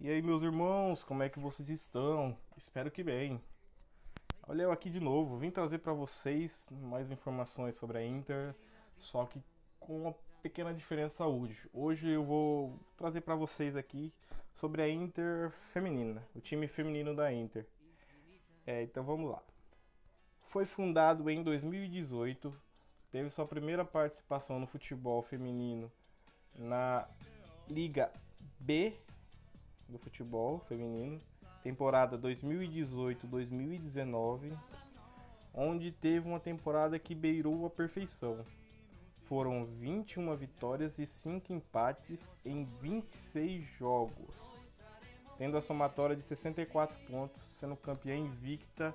E aí, meus irmãos, como é que vocês estão? Espero que bem. Olha eu aqui de novo, vim trazer para vocês mais informações sobre a Inter, só que com uma pequena diferença hoje. Hoje eu vou trazer para vocês aqui sobre a Inter feminina, o time feminino da Inter. É, então vamos lá. Foi fundado em 2018, teve sua primeira participação no futebol feminino na Liga B do futebol feminino, temporada 2018-2019, onde teve uma temporada que beirou a perfeição. Foram 21 vitórias e 5 empates em 26 jogos, tendo a somatória de 64 pontos, sendo campeã invicta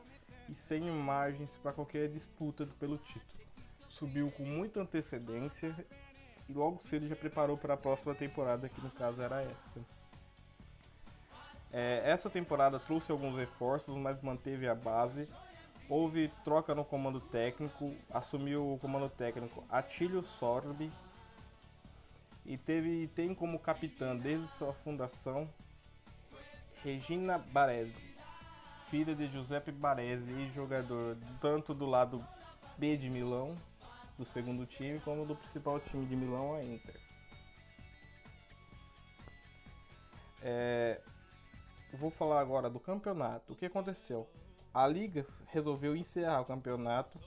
e sem margens para qualquer disputa pelo título. Subiu com muita antecedência e logo cedo já preparou para a próxima temporada, que no caso era essa. É, essa temporada trouxe alguns reforços, mas manteve a base. Houve troca no comando técnico, assumiu o comando técnico Atílio Sorbi e teve tem como capitã desde sua fundação Regina Baresi, filha de Giuseppe Baresi e jogador tanto do lado B de Milão, do segundo time, como do principal time de Milão, a Inter. É, vou falar agora do campeonato. O que aconteceu? A liga resolveu encerrar o campeonato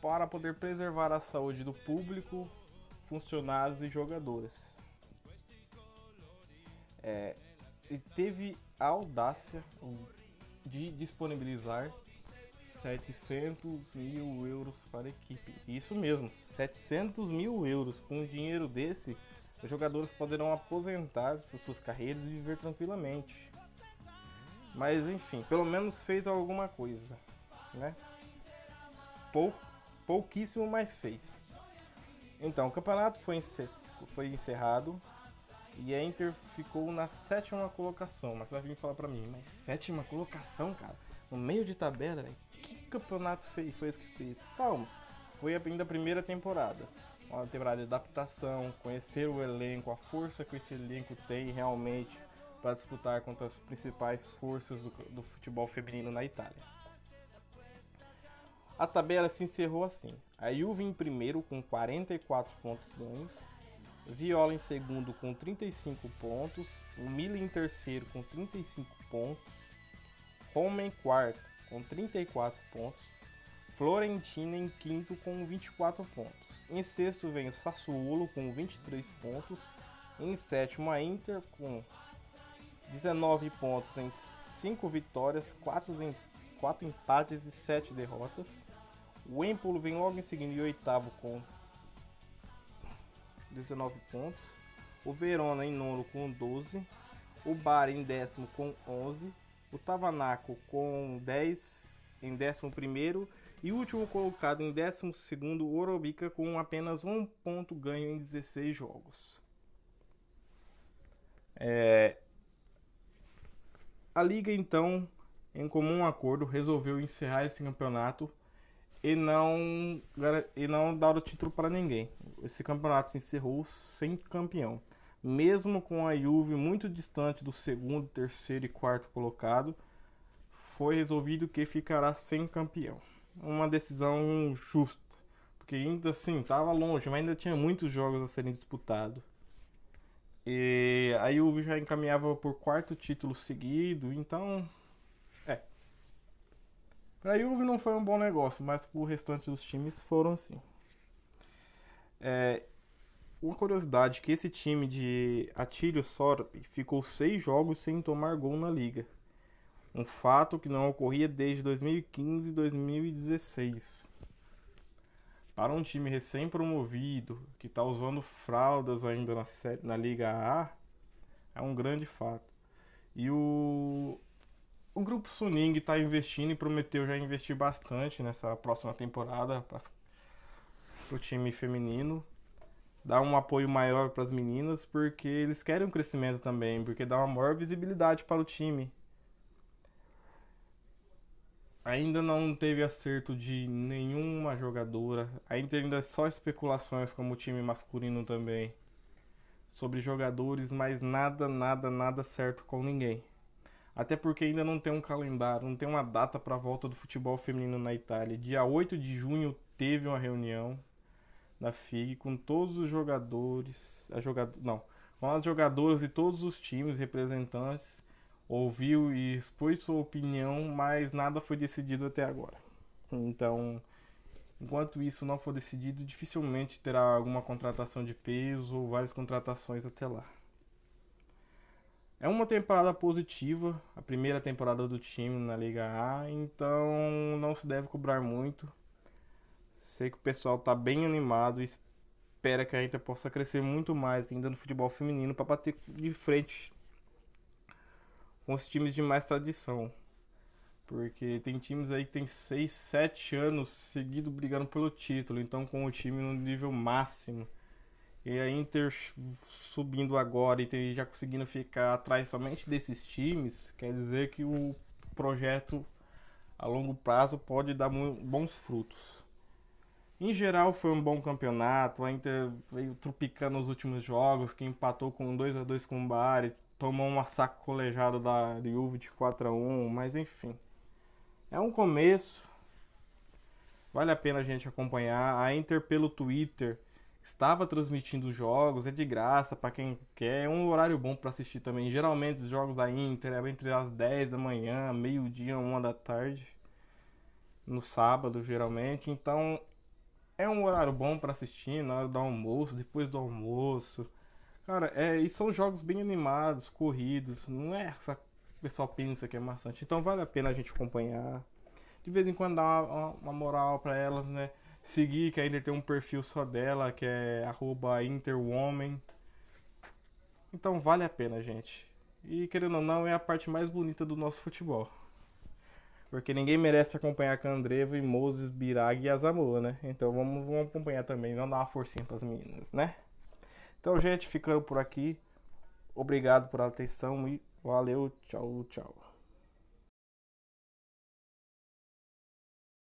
para poder preservar a saúde do público, funcionários e jogadores. É, e teve a audácia de disponibilizar 700 mil euros para a equipe. Isso mesmo, 700 mil euros. Com dinheiro desse, os jogadores poderão aposentar suas carreiras e viver tranquilamente. Mas enfim, pelo menos fez alguma coisa, né? Pou, pouquíssimo, mas fez. Então, o campeonato foi, encer, foi encerrado e a Inter ficou na sétima colocação. Mas você vai vir falar pra mim, mas sétima colocação, cara? No meio de tabela, velho? Que campeonato foi, foi esse que fez? Calma, foi ainda a primeira temporada uma temporada de adaptação, conhecer o elenco, a força que esse elenco tem realmente para disputar contra as principais forças do, do futebol feminino na Itália. A tabela se encerrou assim: a Juve em primeiro com 44 pontos ganhos, Viola em segundo com 35 pontos, o em terceiro com 35 pontos, Roma em quarto com 34 pontos, Florentina em quinto com 24 pontos. Em sexto vem o Sassuolo com 23 pontos. Em sétimo a Inter com 19 pontos em 5 vitórias, 4, em, 4 empates e 7 derrotas. O Empolo vem logo em seguida em oitavo com 19 pontos. O Verona em nono com 12. O Bari em décimo com 11. O Tavanaco com 10 em décimo primeiro e o último colocado em 12 o Orobica com apenas um ponto ganho em 16 jogos. É... A liga então, em comum acordo, resolveu encerrar esse campeonato e não e não dar o título para ninguém. Esse campeonato se encerrou sem campeão, mesmo com a Juve muito distante do segundo, terceiro e quarto colocado. Foi resolvido que ficará sem campeão uma decisão justa. Porque ainda assim, estava longe, mas ainda tinha muitos jogos a serem disputados. E a Juve já encaminhava por quarto título seguido, então. É. Para a Juve não foi um bom negócio, mas para o restante dos times foram sim. É, uma curiosidade que esse time de Atílio Sorbi ficou seis jogos sem tomar gol na liga um fato que não ocorria desde 2015 e 2016. Para um time recém-promovido, que está usando fraldas ainda na, na Liga A, é um grande fato. E o, o grupo Suning está investindo e prometeu já investir bastante nessa próxima temporada para o time feminino. Dar um apoio maior para as meninas, porque eles querem um crescimento também, porque dá uma maior visibilidade para o time ainda não teve acerto de nenhuma jogadora. Ainda ainda é só especulações como o time masculino também. sobre jogadores, mas nada, nada, nada certo com ninguém. Até porque ainda não tem um calendário, não tem uma data para a volta do futebol feminino na Itália. Dia 8 de junho teve uma reunião da FIG com todos os jogadores, a jogador, não, com as jogadoras e todos os times representantes, ouviu e expôs sua opinião, mas nada foi decidido até agora. Então, enquanto isso não for decidido, dificilmente terá alguma contratação de peso ou várias contratações até lá. É uma temporada positiva, a primeira temporada do time na Liga A, então não se deve cobrar muito. Sei que o pessoal está bem animado e espera que a Inter possa crescer muito mais ainda no futebol feminino para bater de frente com os times de mais tradição. Porque tem times aí que tem 6, 7 anos seguido brigando pelo título, então com o time no nível máximo. E a Inter subindo agora e já conseguindo ficar atrás somente desses times, quer dizer que o projeto a longo prazo pode dar bons frutos. Em geral foi um bom campeonato, a Inter veio tropicando nos últimos jogos, que empatou com 2 a 2 com o Bari, tomou uma sacolejada da Juve de 4 a 1 mas enfim. É um começo. Vale a pena a gente acompanhar. A Inter pelo Twitter estava transmitindo os jogos, é de graça para quem quer. É um horário bom para assistir também. Geralmente os jogos da Inter é entre as 10 da manhã, meio-dia, 1 da tarde. No sábado, geralmente. Então é um horário bom para assistir na hora do almoço, depois do almoço. Cara, é, e são jogos bem animados, corridos. Não é essa o pessoal pensa que é maçante. Então vale a pena a gente acompanhar. De vez em quando dar uma, uma moral para elas, né? Seguir, que ainda tem um perfil só dela, que é interwoman. Então vale a pena, gente. E querendo ou não, é a parte mais bonita do nosso futebol. Porque ninguém merece acompanhar Candreva e Moses, Birag e Azamoa, né? Então vamos, vamos acompanhar também, não dar uma forcinha pras meninas, né? Então, gente, ficando por aqui. Obrigado por atenção e Valeu, tchau, tchau.